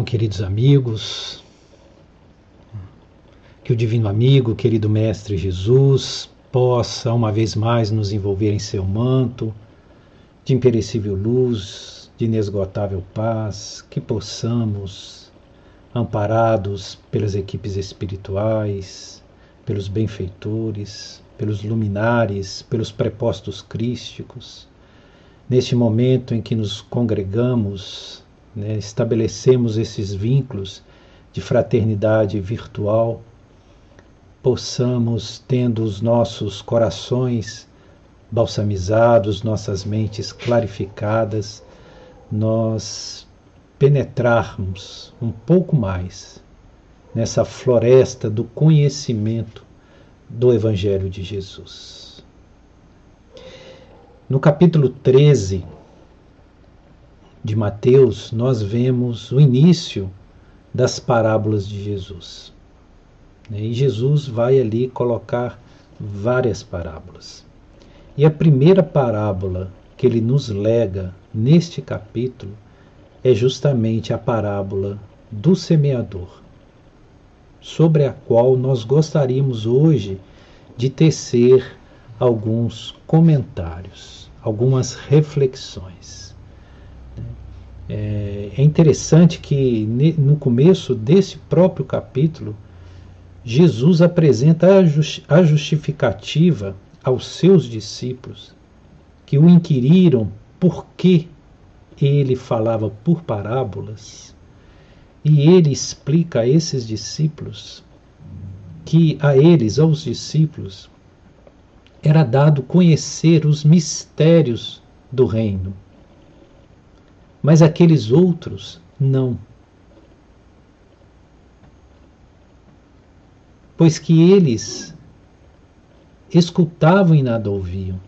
Então, queridos amigos, que o Divino Amigo, querido Mestre Jesus, possa uma vez mais nos envolver em seu manto de imperecível luz, de inesgotável paz, que possamos, amparados pelas equipes espirituais, pelos benfeitores, pelos luminares, pelos prepostos crísticos, neste momento em que nos congregamos, né, estabelecemos esses vínculos de fraternidade virtual, possamos, tendo os nossos corações balsamizados, nossas mentes clarificadas, nós penetrarmos um pouco mais nessa floresta do conhecimento do Evangelho de Jesus. No capítulo 13 de Mateus, nós vemos o início das parábolas de Jesus. E Jesus vai ali colocar várias parábolas. E a primeira parábola que ele nos lega neste capítulo é justamente a parábola do semeador, sobre a qual nós gostaríamos hoje de tecer alguns comentários, algumas reflexões. É, é interessante que no começo desse próprio capítulo, Jesus apresenta a justificativa aos seus discípulos que o inquiriram por que ele falava por parábolas, e ele explica a esses discípulos que a eles, aos discípulos, era dado conhecer os mistérios do reino, mas aqueles outros não. Pois que eles escutavam e nada ouviam.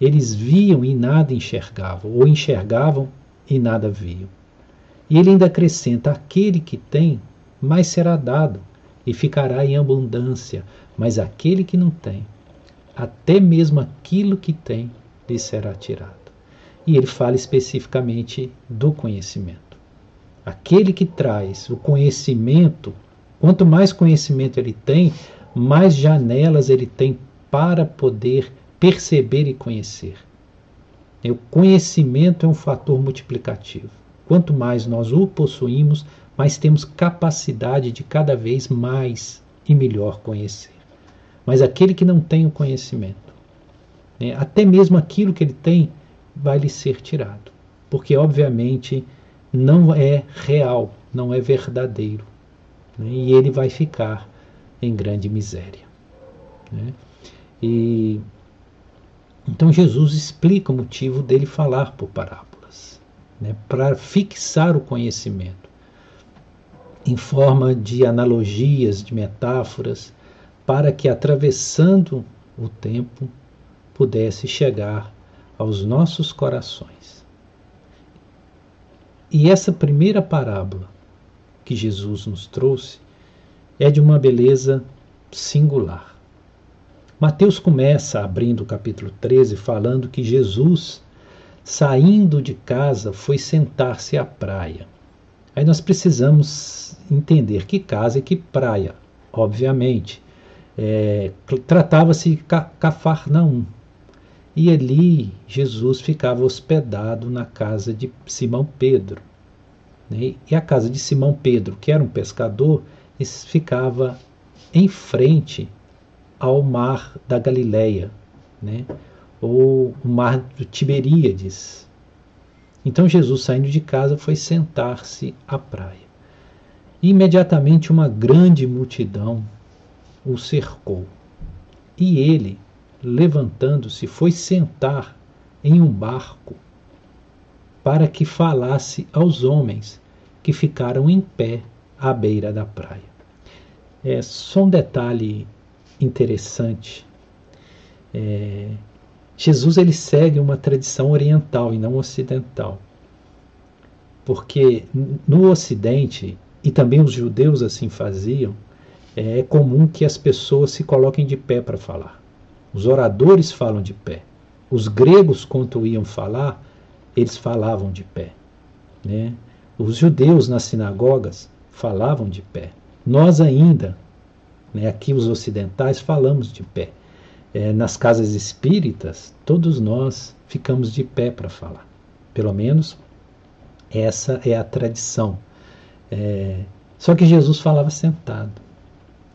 Eles viam e nada enxergavam, ou enxergavam e nada viam. E ele ainda acrescenta: aquele que tem, mais será dado, e ficará em abundância, mas aquele que não tem, até mesmo aquilo que tem, lhe será tirado. E ele fala especificamente do conhecimento. Aquele que traz o conhecimento, quanto mais conhecimento ele tem, mais janelas ele tem para poder perceber e conhecer. O conhecimento é um fator multiplicativo. Quanto mais nós o possuímos, mais temos capacidade de cada vez mais e melhor conhecer. Mas aquele que não tem o conhecimento, né, até mesmo aquilo que ele tem, vai lhe ser tirado. Porque, obviamente, não é real, não é verdadeiro. Né, e ele vai ficar em grande miséria. Né? E então Jesus explica o motivo dele falar por parábolas, né? para fixar o conhecimento em forma de analogias, de metáforas, para que atravessando o tempo pudesse chegar aos nossos corações. E essa primeira parábola que Jesus nos trouxe é de uma beleza singular. Mateus começa abrindo o capítulo 13 falando que Jesus, saindo de casa, foi sentar-se à praia. Aí nós precisamos entender que casa e que praia. Obviamente, é, tratava-se de Cafarnaum. E ali Jesus ficava hospedado na casa de Simão Pedro. Né? E a casa de Simão Pedro, que era um pescador, ficava em frente ao mar da Galileia, né? ou o mar do Tiberíades. Então Jesus, saindo de casa, foi sentar-se à praia. E imediatamente uma grande multidão o cercou. E ele, levantando-se, foi sentar em um barco para que falasse aos homens que ficaram em pé à beira da praia. É só um detalhe interessante. É, Jesus ele segue uma tradição oriental e não ocidental. Porque no Ocidente, e também os judeus assim faziam, é comum que as pessoas se coloquem de pé para falar. Os oradores falam de pé. Os gregos, quando iam falar, eles falavam de pé. Né? Os judeus nas sinagogas falavam de pé. Nós ainda, né, aqui os ocidentais, falamos de pé. É, nas casas espíritas, todos nós ficamos de pé para falar. Pelo menos essa é a tradição. É, só que Jesus falava sentado.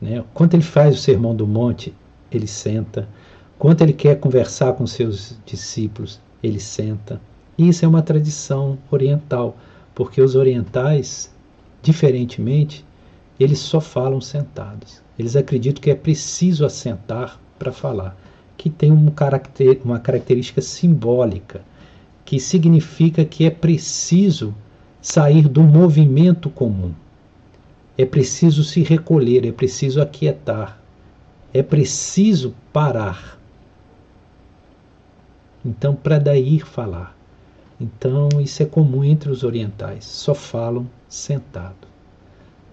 Né? Quando ele faz o sermão do monte, ele senta. Quando ele quer conversar com seus discípulos, ele senta. Isso é uma tradição oriental, porque os orientais, diferentemente, eles só falam sentados. Eles acreditam que é preciso assentar para falar, que tem um caracter, uma característica simbólica, que significa que é preciso sair do movimento comum. É preciso se recolher, é preciso aquietar, é preciso parar. Então, para daí falar. Então, isso é comum entre os orientais, só falam sentado.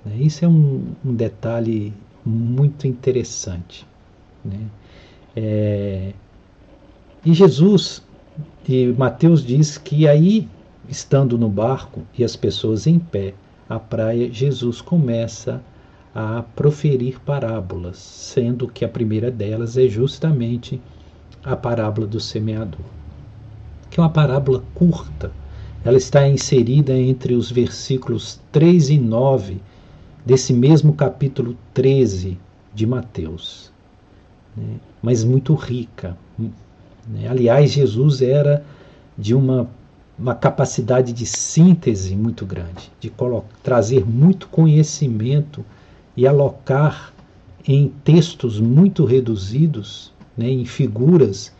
Né? Isso é um, um detalhe muito interessante. Né? É... E Jesus, e Mateus diz que aí, estando no barco e as pessoas em pé à praia, Jesus começa a proferir parábolas, sendo que a primeira delas é justamente a parábola do semeador, que é uma parábola curta. Ela está inserida entre os versículos 3 e 9 desse mesmo capítulo 13 de Mateus, né? mas muito rica. Né? Aliás, Jesus era de uma, uma capacidade de síntese muito grande, de trazer muito conhecimento e alocar em textos muito reduzidos, né? em figuras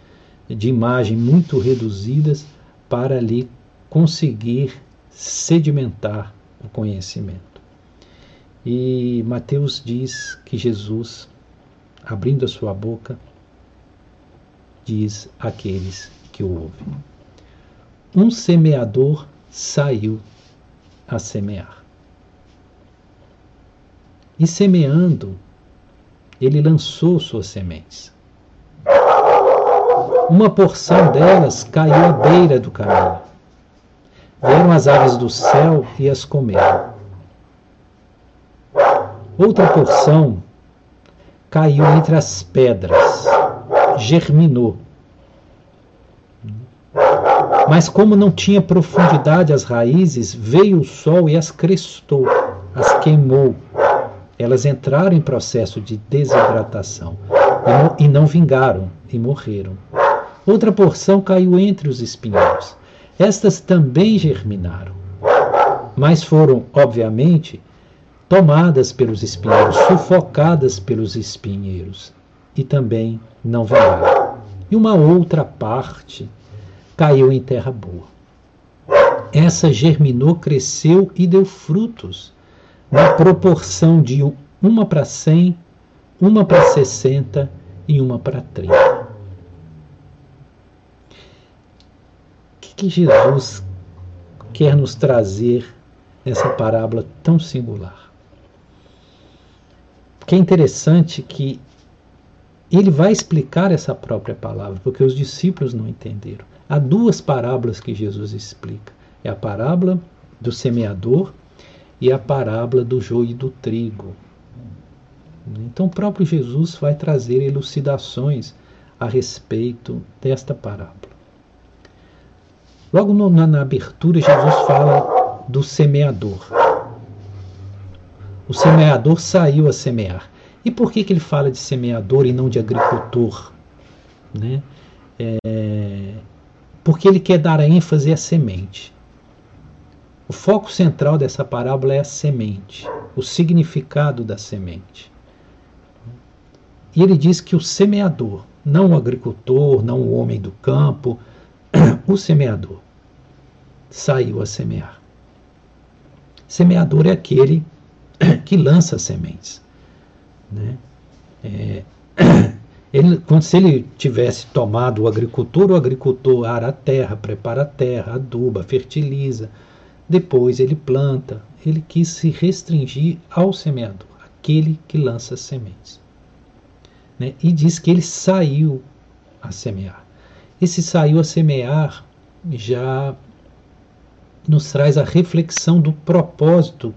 de imagem muito reduzidas, para ali conseguir sedimentar o conhecimento. E Mateus diz que Jesus, abrindo a sua boca, diz àqueles que o ouvem: Um semeador saiu a semear. E semeando, ele lançou suas sementes. Uma porção delas caiu à beira do caminho. Vieram as aves do céu e as comeram. Outra porção caiu entre as pedras, germinou. Mas como não tinha profundidade as raízes, veio o sol e as crestou, as queimou. Elas entraram em processo de desidratação e não vingaram e morreram. Outra porção caiu entre os espinheiros. Estas também germinaram, mas foram, obviamente, tomadas pelos espinheiros, sufocadas pelos espinheiros, e também não vingaram. E uma outra parte caiu em terra boa. Essa germinou, cresceu e deu frutos, na proporção de uma para cem, uma para sessenta e uma para trinta. Que, Jesus quer nos trazer nessa parábola tão singular? que é interessante que ele vai explicar essa própria palavra, porque os discípulos não entenderam. Há duas parábolas que Jesus explica: é a parábola do semeador e a parábola do joio e do trigo. Então, o próprio Jesus vai trazer elucidações a respeito desta parábola. Logo no, na, na abertura, Jesus fala do semeador o semeador saiu a semear. E por que, que ele fala de semeador e não de agricultor? Né? É, porque ele quer dar a ênfase à semente. O foco central dessa parábola é a semente, o significado da semente. E ele diz que o semeador, não o agricultor, não o homem do campo, o semeador, saiu a semear. Semeador é aquele que lança sementes. Né? É, ele, quando, se ele tivesse tomado o agricultor, o agricultor ara a terra, prepara a terra, aduba, fertiliza, depois ele planta. Ele quis se restringir ao semeador, aquele que lança sementes. Né? E diz que ele saiu a semear. Esse saiu a semear já nos traz a reflexão do propósito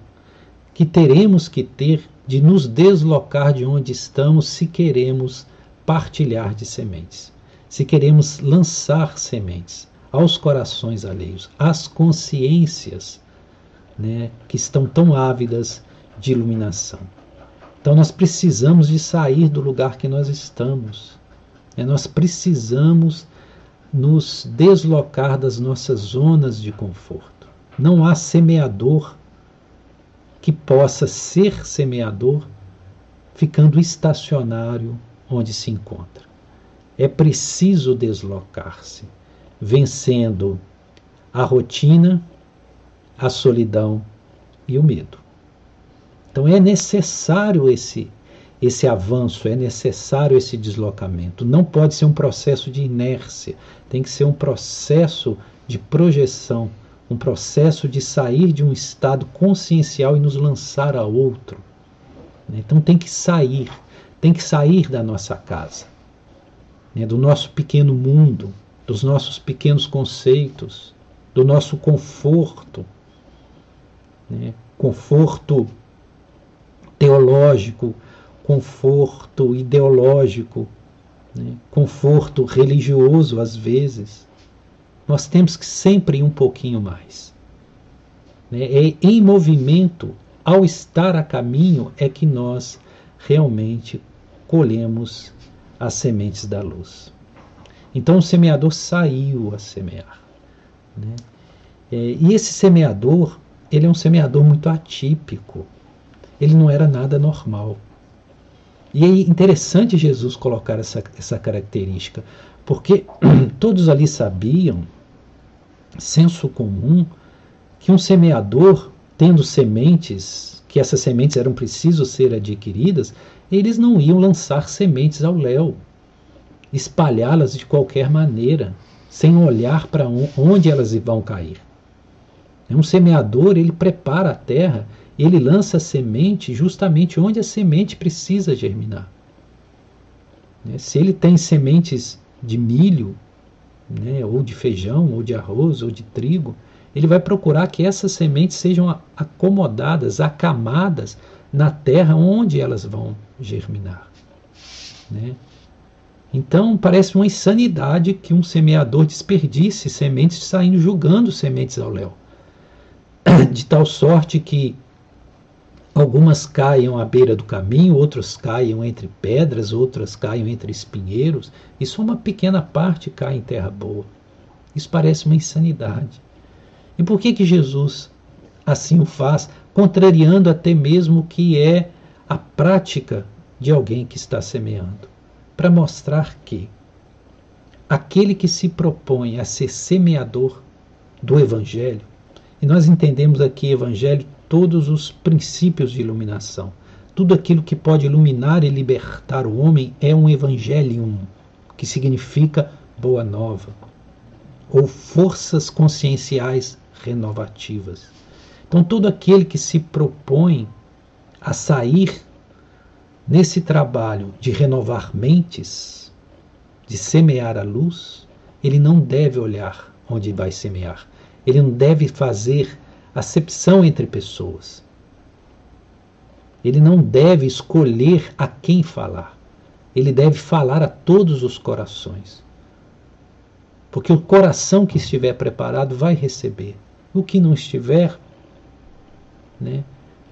que teremos que ter de nos deslocar de onde estamos se queremos partilhar de sementes, se queremos lançar sementes aos corações alheios, às consciências né, que estão tão ávidas de iluminação. Então nós precisamos de sair do lugar que nós estamos. Né? Nós precisamos nos deslocar das nossas zonas de conforto. Não há semeador que possa ser semeador ficando estacionário onde se encontra. É preciso deslocar-se, vencendo a rotina, a solidão e o medo. Então é necessário esse esse avanço, é necessário esse deslocamento. Não pode ser um processo de inércia, tem que ser um processo de projeção, um processo de sair de um estado consciencial e nos lançar a outro. Então tem que sair, tem que sair da nossa casa, né, do nosso pequeno mundo, dos nossos pequenos conceitos, do nosso conforto, né, conforto teológico, conforto ideológico, né, conforto religioso às vezes. Nós temos que sempre ir um pouquinho mais. Né? É em movimento, ao estar a caminho, é que nós realmente colhemos as sementes da luz. Então o semeador saiu a semear. Né? É, e esse semeador, ele é um semeador muito atípico. Ele não era nada normal. E é interessante Jesus colocar essa, essa característica, porque todos ali sabiam, senso comum, que um semeador, tendo sementes, que essas sementes eram precisas ser adquiridas, eles não iam lançar sementes ao léu, espalhá-las de qualquer maneira, sem olhar para onde elas vão cair. Um semeador, ele prepara a terra ele lança a semente justamente onde a semente precisa germinar. Né? Se ele tem sementes de milho, né, ou de feijão, ou de arroz, ou de trigo, ele vai procurar que essas sementes sejam acomodadas, acamadas na terra onde elas vão germinar. Né? Então, parece uma insanidade que um semeador desperdice sementes saindo julgando sementes ao léu. De tal sorte que Algumas caiam à beira do caminho, outras caiam entre pedras, outras caiam entre espinheiros, e só uma pequena parte cai em terra boa. Isso parece uma insanidade. E por que que Jesus assim o faz, contrariando até mesmo o que é a prática de alguém que está semeando? Para mostrar que aquele que se propõe a ser semeador do evangelho, e nós entendemos aqui evangelho todos os princípios de iluminação. Tudo aquilo que pode iluminar e libertar o homem é um evangelium, que significa boa nova, ou forças conscienciais renovativas. Então, todo aquele que se propõe a sair nesse trabalho de renovar mentes, de semear a luz, ele não deve olhar onde vai semear. Ele não deve fazer acepção entre pessoas. Ele não deve escolher a quem falar. Ele deve falar a todos os corações. Porque o coração que estiver preparado vai receber. O que não estiver, né,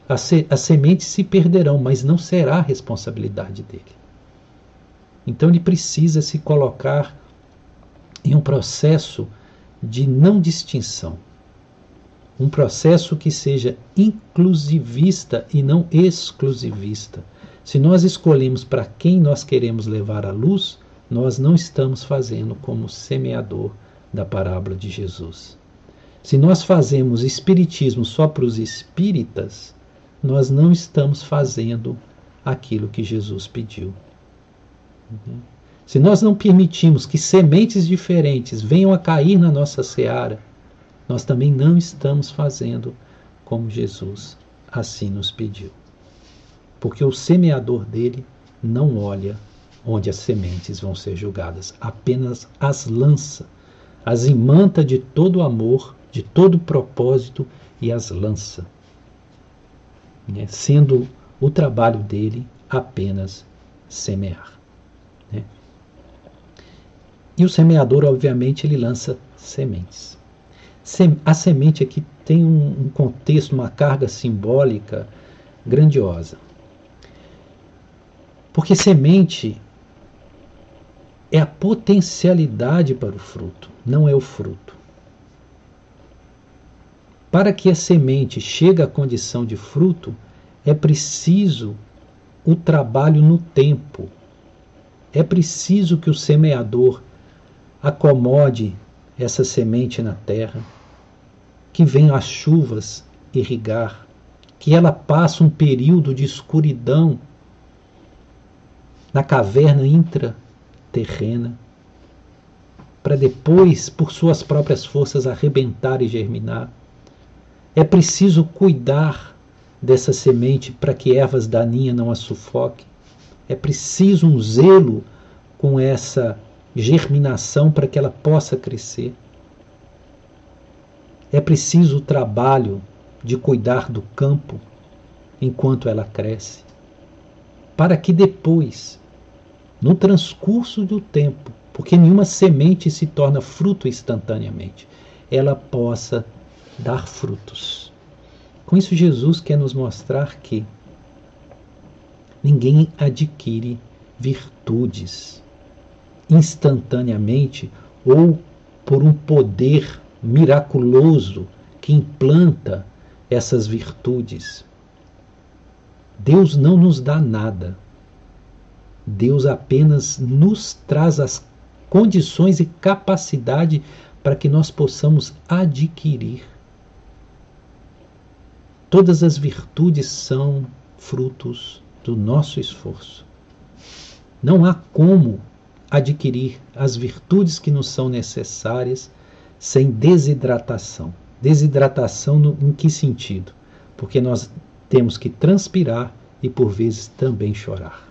as, se, as sementes se perderão, mas não será a responsabilidade dele. Então ele precisa se colocar em um processo de não distinção um processo que seja inclusivista e não exclusivista. Se nós escolhemos para quem nós queremos levar a luz, nós não estamos fazendo como semeador da parábola de Jesus. Se nós fazemos espiritismo só para os espíritas, nós não estamos fazendo aquilo que Jesus pediu. Se nós não permitimos que sementes diferentes venham a cair na nossa seara, nós também não estamos fazendo como Jesus assim nos pediu. Porque o semeador dele não olha onde as sementes vão ser julgadas, apenas as lança, as imanta de todo amor de todo propósito e as lança, né? sendo o trabalho dele apenas semear. Né? E o semeador, obviamente, ele lança sementes. A semente aqui tem um contexto, uma carga simbólica grandiosa. Porque semente é a potencialidade para o fruto, não é o fruto. Para que a semente chegue à condição de fruto, é preciso o trabalho no tempo. É preciso que o semeador acomode essa semente na terra, que venham as chuvas irrigar, que ela passe um período de escuridão na caverna intraterrena, para depois, por suas próprias forças, arrebentar e germinar. É preciso cuidar dessa semente para que ervas daninhas não a sufoquem. É preciso um zelo com essa germinação para que ela possa crescer. É preciso o trabalho de cuidar do campo enquanto ela cresce, para que depois, no transcurso do tempo, porque nenhuma semente se torna fruto instantaneamente, ela possa dar frutos. Com isso, Jesus quer nos mostrar que ninguém adquire virtudes instantaneamente ou por um poder miraculoso que implanta essas virtudes. Deus não nos dá nada. Deus apenas nos traz as condições e capacidade para que nós possamos adquirir. Todas as virtudes são frutos do nosso esforço. Não há como adquirir as virtudes que nos são necessárias sem desidratação. Desidratação no, em que sentido? Porque nós temos que transpirar e por vezes também chorar.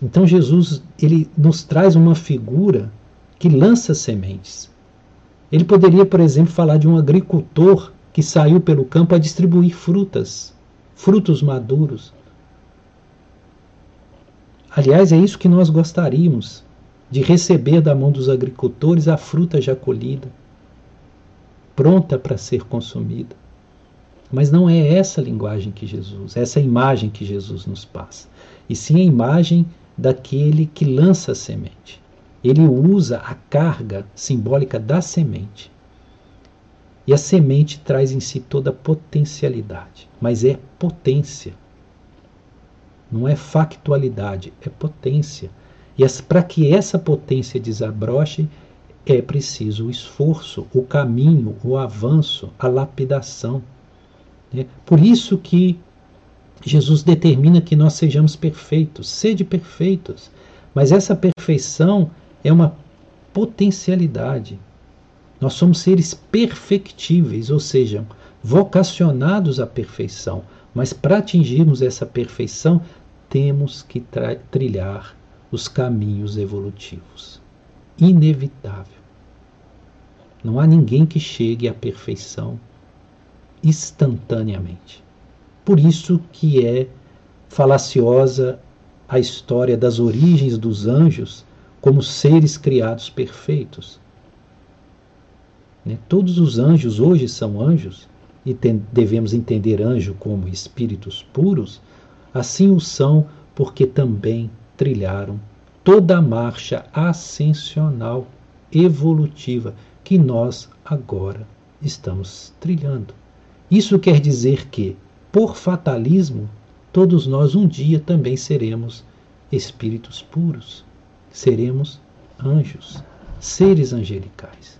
Então Jesus ele nos traz uma figura que lança sementes. Ele poderia, por exemplo, falar de um agricultor que saiu pelo campo a distribuir frutas, frutos maduros. Aliás, é isso que nós gostaríamos, de receber da mão dos agricultores a fruta já colhida, pronta para ser consumida. Mas não é essa linguagem que Jesus, essa imagem que Jesus nos passa, e sim a imagem daquele que lança a semente ele usa a carga simbólica da semente. E a semente traz em si toda a potencialidade, mas é potência. Não é factualidade, é potência. E para que essa potência desabroche, é preciso o esforço, o caminho, o avanço, a lapidação. É por isso que Jesus determina que nós sejamos perfeitos, sede perfeitos. Mas essa perfeição é uma potencialidade. Nós somos seres perfectíveis, ou seja, vocacionados à perfeição. Mas para atingirmos essa perfeição, temos que trilhar os caminhos evolutivos. Inevitável. Não há ninguém que chegue à perfeição instantaneamente. Por isso que é falaciosa a história das origens dos anjos como seres criados perfeitos. Né? Todos os anjos hoje são anjos, e devemos entender anjo como espíritos puros, assim o são porque também trilharam toda a marcha ascensional, evolutiva, que nós agora estamos trilhando. Isso quer dizer que, por fatalismo, todos nós um dia também seremos espíritos puros seremos anjos, seres angelicais.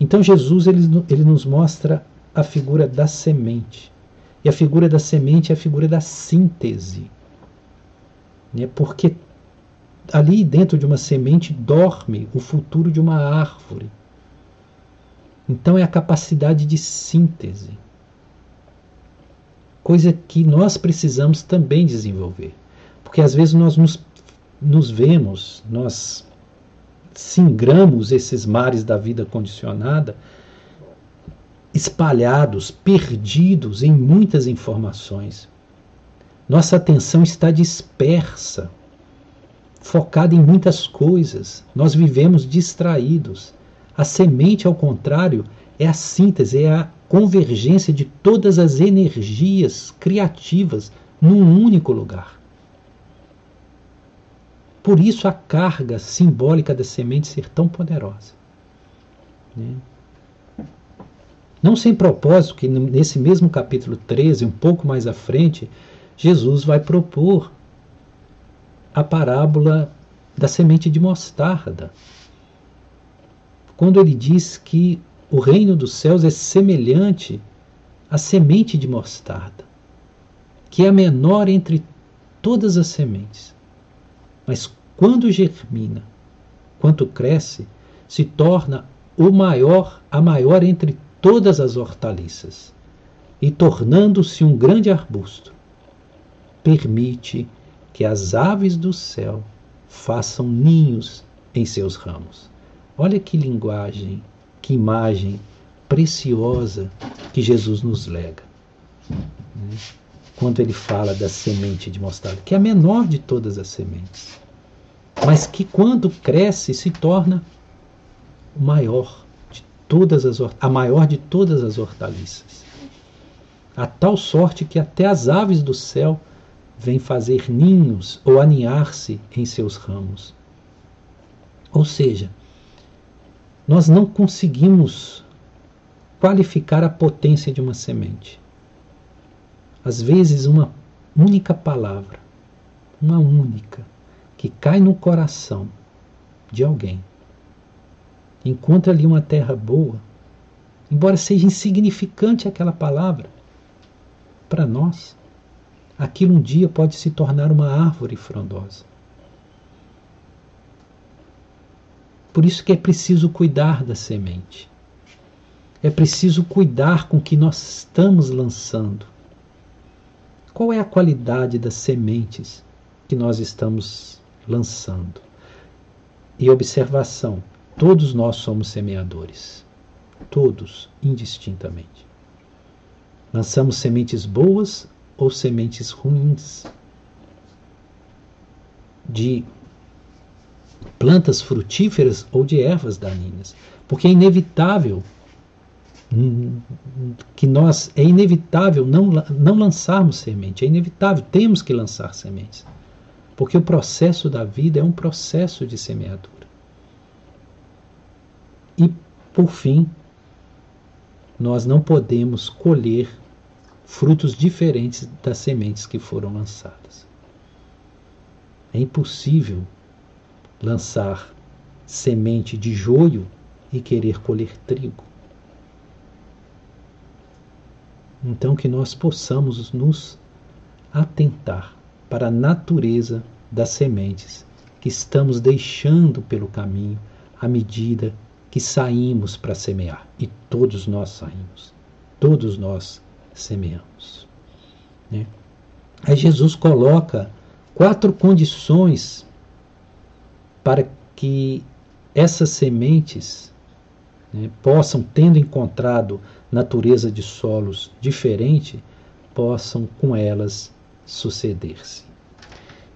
Então Jesus ele, ele nos mostra a figura da semente. E a figura da semente é a figura da síntese. Né? Porque ali dentro de uma semente dorme o futuro de uma árvore. Então é a capacidade de síntese. Coisa que nós precisamos também desenvolver. Porque às vezes nós nos nos vemos, nós singramos esses mares da vida condicionada, espalhados, perdidos em muitas informações. Nossa atenção está dispersa, focada em muitas coisas. Nós vivemos distraídos. A semente, ao contrário, é a síntese, é a convergência de todas as energias criativas num único lugar. Por isso a carga simbólica da semente ser tão poderosa. Né? Não sem propósito que nesse mesmo capítulo 13, um pouco mais à frente, Jesus vai propor a parábola da semente de mostarda. Quando ele diz que o reino dos céus é semelhante à semente de mostarda, que é a menor entre todas as sementes. Mas quando germina, quanto cresce, se torna o maior, a maior entre todas as hortaliças, e tornando-se um grande arbusto, permite que as aves do céu façam ninhos em seus ramos. Olha que linguagem, que imagem preciosa que Jesus nos lega. Né? Quando ele fala da semente de mostarda, que é a menor de todas as sementes, mas que quando cresce se torna o maior todas as, a maior de todas as hortaliças. A tal sorte que até as aves do céu vêm fazer ninhos ou aninhar-se em seus ramos. Ou seja, nós não conseguimos qualificar a potência de uma semente. Às vezes, uma única palavra, uma única, que cai no coração de alguém, encontra ali uma terra boa, embora seja insignificante aquela palavra, para nós, aquilo um dia pode se tornar uma árvore frondosa. Por isso que é preciso cuidar da semente. É preciso cuidar com o que nós estamos lançando. Qual é a qualidade das sementes que nós estamos lançando? E observação: Todos nós somos semeadores. Todos, indistintamente. Lançamos sementes boas ou sementes ruins. De plantas frutíferas ou de ervas daninhas. Porque é inevitável que nós é inevitável não, não lançarmos semente, é inevitável, temos que lançar sementes. Porque o processo da vida é um processo de semeadura. E, por fim, nós não podemos colher frutos diferentes das sementes que foram lançadas. É impossível lançar semente de joio e querer colher trigo. Então, que nós possamos nos atentar para a natureza das sementes que estamos deixando pelo caminho à medida que saímos para semear. E todos nós saímos. Todos nós semeamos. Né? Aí Jesus coloca quatro condições para que essas sementes né, possam, tendo encontrado natureza de solos diferente, possam com elas suceder-se.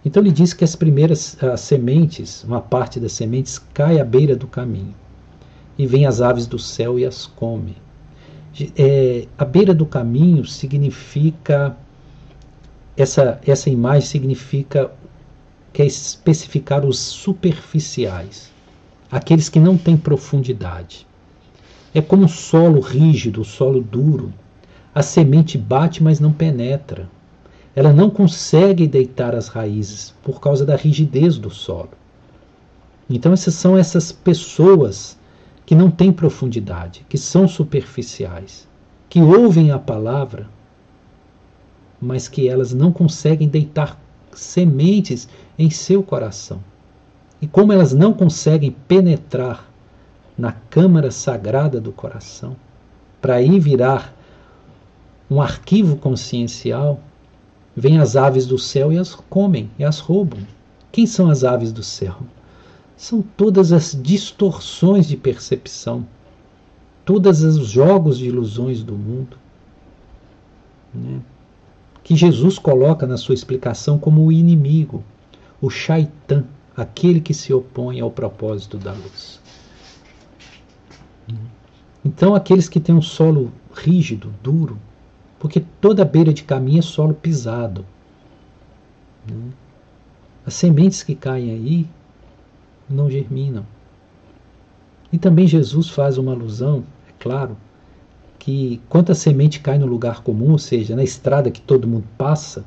Então ele diz que as primeiras as sementes, uma parte das sementes, cai à beira do caminho e vêm as aves do céu e as come. É, a beira do caminho significa essa, essa imagem significa que é especificar os superficiais, aqueles que não têm profundidade. É como um solo rígido, um solo duro. A semente bate, mas não penetra. Ela não consegue deitar as raízes por causa da rigidez do solo. Então, essas são essas pessoas que não têm profundidade, que são superficiais, que ouvem a palavra, mas que elas não conseguem deitar sementes em seu coração. E como elas não conseguem penetrar na câmara sagrada do coração, para aí virar um arquivo consciencial, vêm as aves do céu e as comem e as roubam. Quem são as aves do céu? são todas as distorções de percepção, todos os jogos de ilusões do mundo, né? que Jesus coloca na sua explicação como o inimigo, o shaitan, aquele que se opõe ao propósito da luz. Então, aqueles que têm um solo rígido, duro, porque toda beira de caminho é solo pisado. Né? As sementes que caem aí não germinam. E também Jesus faz uma alusão, é claro, que quando a semente cai no lugar comum, ou seja, na estrada que todo mundo passa,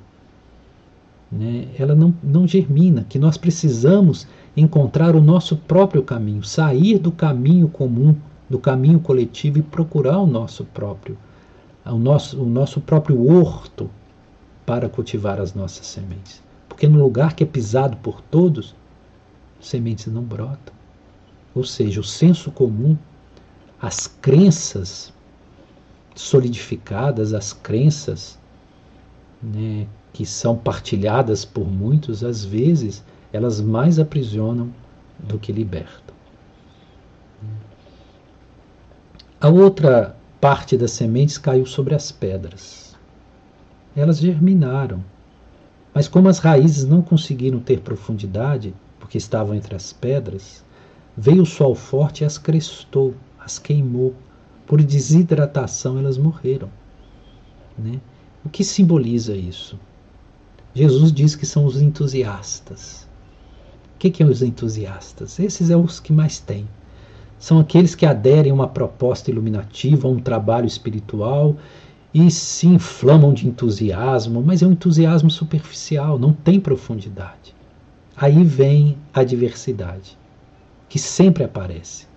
né, ela não, não germina, que nós precisamos encontrar o nosso próprio caminho, sair do caminho comum, do caminho coletivo e procurar o nosso próprio, o nosso, o nosso próprio horto para cultivar as nossas sementes. Porque no lugar que é pisado por todos, sementes não brotam. Ou seja, o senso comum, as crenças solidificadas, as crenças né, que são partilhadas por muitos, às vezes elas mais aprisionam do que libertam. A outra parte das sementes caiu sobre as pedras. Elas germinaram, mas como as raízes não conseguiram ter profundidade, porque estavam entre as pedras, veio o sol forte e as crestou, as queimou. Por desidratação elas morreram. Né? O que simboliza isso? Jesus diz que são os entusiastas. O que, que são os entusiastas? Esses são os que mais têm. São aqueles que aderem a uma proposta iluminativa, a um trabalho espiritual e se inflamam de entusiasmo, mas é um entusiasmo superficial, não tem profundidade. Aí vem a diversidade, que sempre aparece.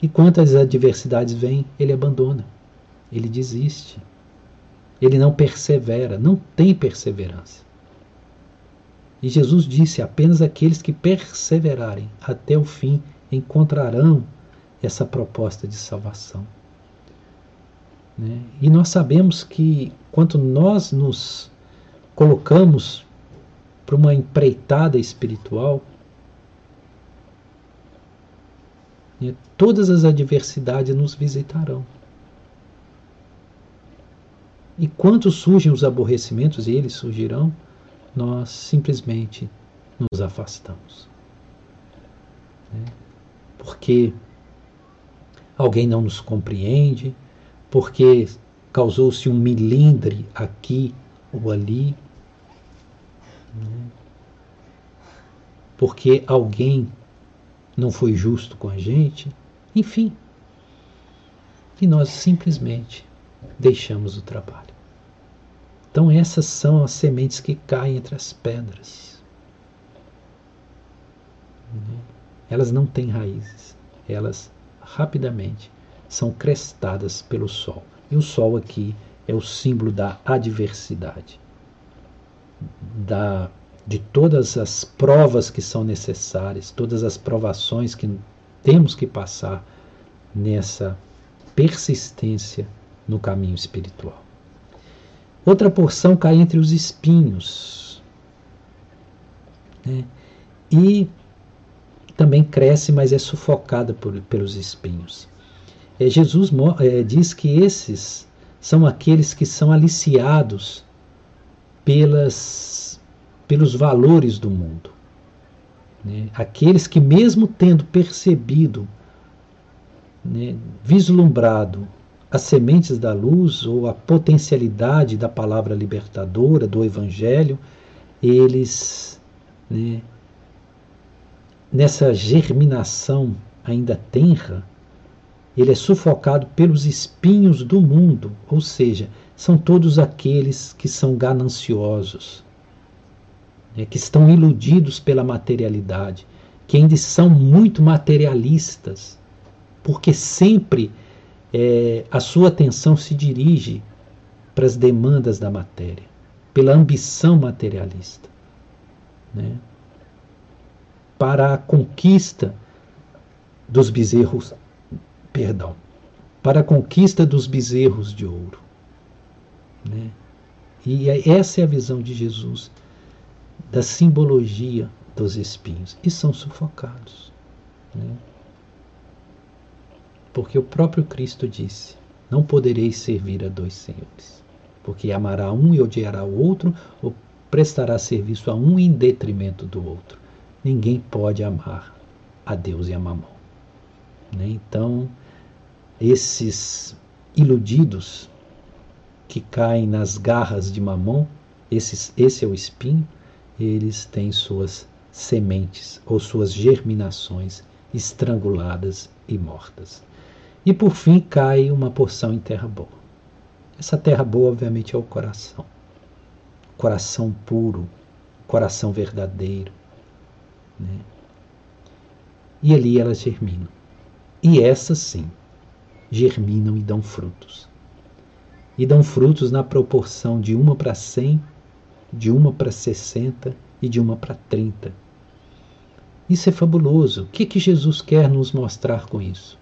E quantas adversidades vêm, ele abandona, ele desiste, ele não persevera, não tem perseverança. E Jesus disse: apenas aqueles que perseverarem até o fim encontrarão essa proposta de salvação. Né? E nós sabemos que quanto nós nos colocamos para uma empreitada espiritual, né, todas as adversidades nos visitarão. E quando surgem os aborrecimentos, e eles surgirão, nós simplesmente nos afastamos. Né? Porque alguém não nos compreende, porque causou-se um milindre aqui ou ali, porque alguém não foi justo com a gente, enfim. E nós simplesmente deixamos o trabalho. Então, essas são as sementes que caem entre as pedras. Elas não têm raízes, elas rapidamente são crestadas pelo sol. E o sol aqui é o símbolo da adversidade da, de todas as provas que são necessárias, todas as provações que temos que passar nessa persistência no caminho espiritual. Outra porção cai entre os espinhos. Né? E também cresce, mas é sufocada por, pelos espinhos. É, Jesus é, diz que esses são aqueles que são aliciados pelas, pelos valores do mundo. Né? Aqueles que, mesmo tendo percebido, né, vislumbrado as sementes da luz ou a potencialidade da palavra libertadora, do Evangelho, eles, né, nessa germinação ainda tenra, ele é sufocado pelos espinhos do mundo, ou seja, são todos aqueles que são gananciosos, né, que estão iludidos pela materialidade, que ainda são muito materialistas, porque sempre é, a sua atenção se dirige para as demandas da matéria, pela ambição materialista, né, para a conquista dos bezerros, perdão, para a conquista dos bezerros de ouro. Né? E é, essa é a visão de Jesus da simbologia dos espinhos e são sufocados. Né? Porque o próprio Cristo disse: Não podereis servir a dois senhores, porque amará um e odiará o outro, ou prestará serviço a um em detrimento do outro. Ninguém pode amar a Deus e a Mamão. Né? Então, esses iludidos que caem nas garras de Mamão, esses, esse é o espinho, eles têm suas sementes ou suas germinações estranguladas e mortas. E por fim cai uma porção em terra boa. Essa terra boa, obviamente, é o coração. Coração puro, coração verdadeiro. Né? E ali elas germinam. E essas sim, germinam e dão frutos. E dão frutos na proporção de uma para cem, de uma para sessenta e de uma para trinta. Isso é fabuloso. O que, que Jesus quer nos mostrar com isso?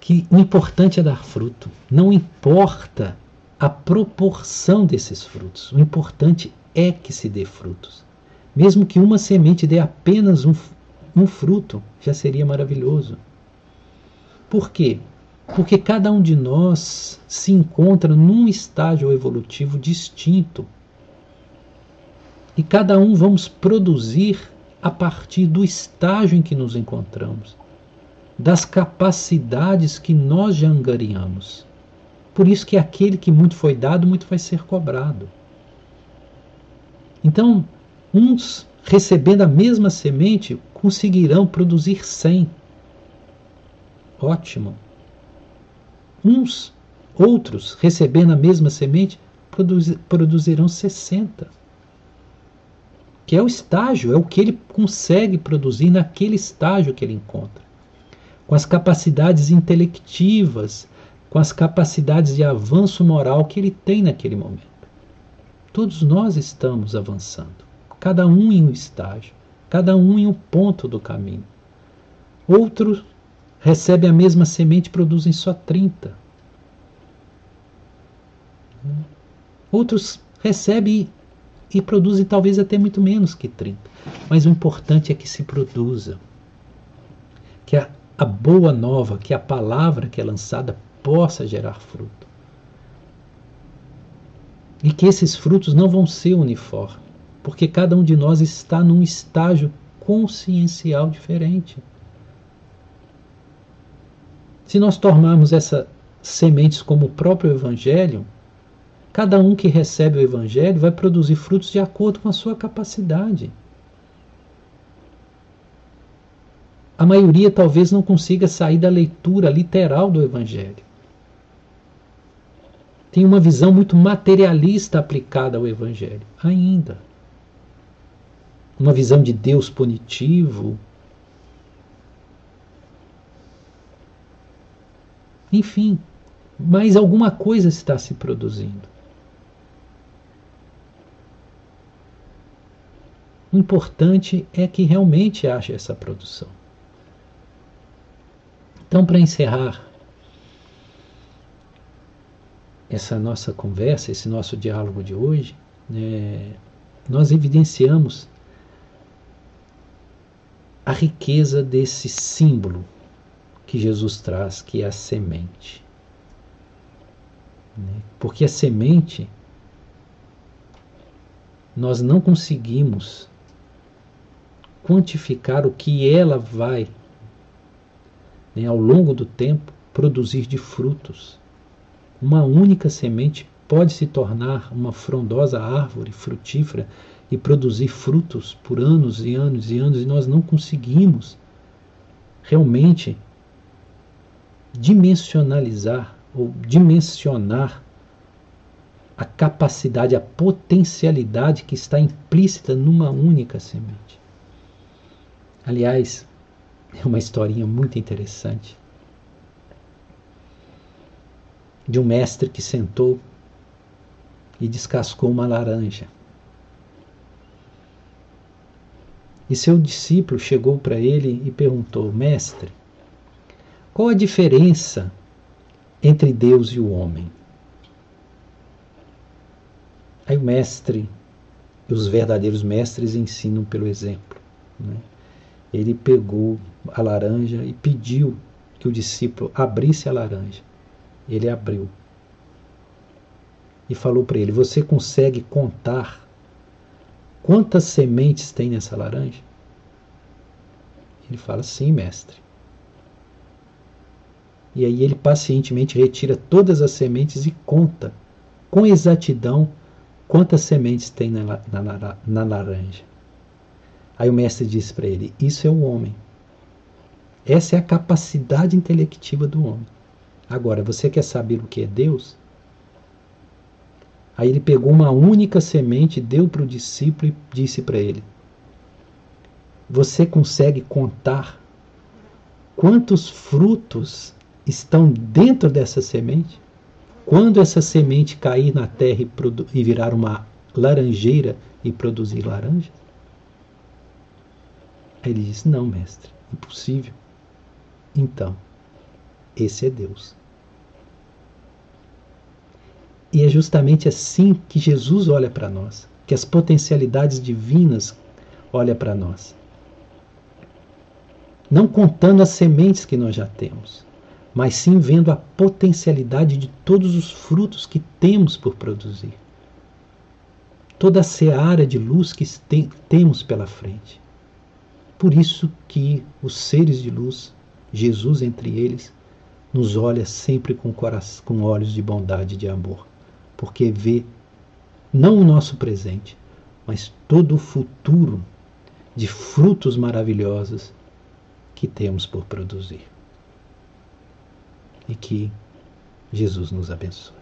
Que o importante é dar fruto. Não importa a proporção desses frutos. O importante é que se dê frutos. Mesmo que uma semente dê apenas um, um fruto, já seria maravilhoso. Por quê? Porque cada um de nós se encontra num estágio evolutivo distinto e cada um vamos produzir a partir do estágio em que nos encontramos, das capacidades que nós já angariamos. Por isso que aquele que muito foi dado, muito vai ser cobrado. Então, uns recebendo a mesma semente conseguirão produzir cem. Ótimo. Uns, outros, recebendo a mesma semente, produzirão 60 que é o estágio, é o que ele consegue produzir naquele estágio que ele encontra. Com as capacidades intelectivas, com as capacidades de avanço moral que ele tem naquele momento. Todos nós estamos avançando, cada um em um estágio, cada um em um ponto do caminho. Outros recebem a mesma semente e produzem só 30. Outros recebem e produzem talvez até muito menos que 30. Mas o importante é que se produza. Que a, a boa nova, que a palavra que é lançada possa gerar fruto. E que esses frutos não vão ser uniformes, porque cada um de nós está num estágio consciencial diferente. Se nós tornarmos essas sementes como o próprio Evangelho, Cada um que recebe o Evangelho vai produzir frutos de acordo com a sua capacidade. A maioria talvez não consiga sair da leitura literal do Evangelho. Tem uma visão muito materialista aplicada ao Evangelho, ainda. Uma visão de Deus punitivo. Enfim, mas alguma coisa está se produzindo. O importante é que realmente haja essa produção. Então, para encerrar essa nossa conversa, esse nosso diálogo de hoje, é, nós evidenciamos a riqueza desse símbolo que Jesus traz, que é a semente. Né? Porque a semente, nós não conseguimos quantificar o que ela vai, né, ao longo do tempo, produzir de frutos. Uma única semente pode se tornar uma frondosa árvore frutífera e produzir frutos por anos e anos e anos, e nós não conseguimos realmente dimensionalizar ou dimensionar a capacidade, a potencialidade que está implícita numa única semente. Aliás, é uma historinha muito interessante de um mestre que sentou e descascou uma laranja. E seu discípulo chegou para ele e perguntou: Mestre, qual a diferença entre Deus e o homem? Aí o mestre os verdadeiros mestres ensinam pelo exemplo. Né? Ele pegou a laranja e pediu que o discípulo abrisse a laranja. Ele abriu. E falou para ele: Você consegue contar quantas sementes tem nessa laranja? Ele fala: Sim, mestre. E aí ele pacientemente retira todas as sementes e conta com exatidão quantas sementes tem na, na, na laranja. Aí o mestre disse para ele: Isso é o homem. Essa é a capacidade intelectiva do homem. Agora, você quer saber o que é Deus? Aí ele pegou uma única semente, deu para o discípulo e disse para ele: Você consegue contar quantos frutos estão dentro dessa semente? Quando essa semente cair na terra e, e virar uma laranjeira e produzir laranjas? Aí ele disse: Não, mestre, impossível. Então, esse é Deus. E é justamente assim que Jesus olha para nós, que as potencialidades divinas olham para nós. Não contando as sementes que nós já temos, mas sim vendo a potencialidade de todos os frutos que temos por produzir. Toda a seara de luz que tem, temos pela frente. Por isso que os seres de luz, Jesus entre eles, nos olha sempre com, coração, com olhos de bondade e de amor, porque vê não o nosso presente, mas todo o futuro de frutos maravilhosos que temos por produzir e que Jesus nos abençoe.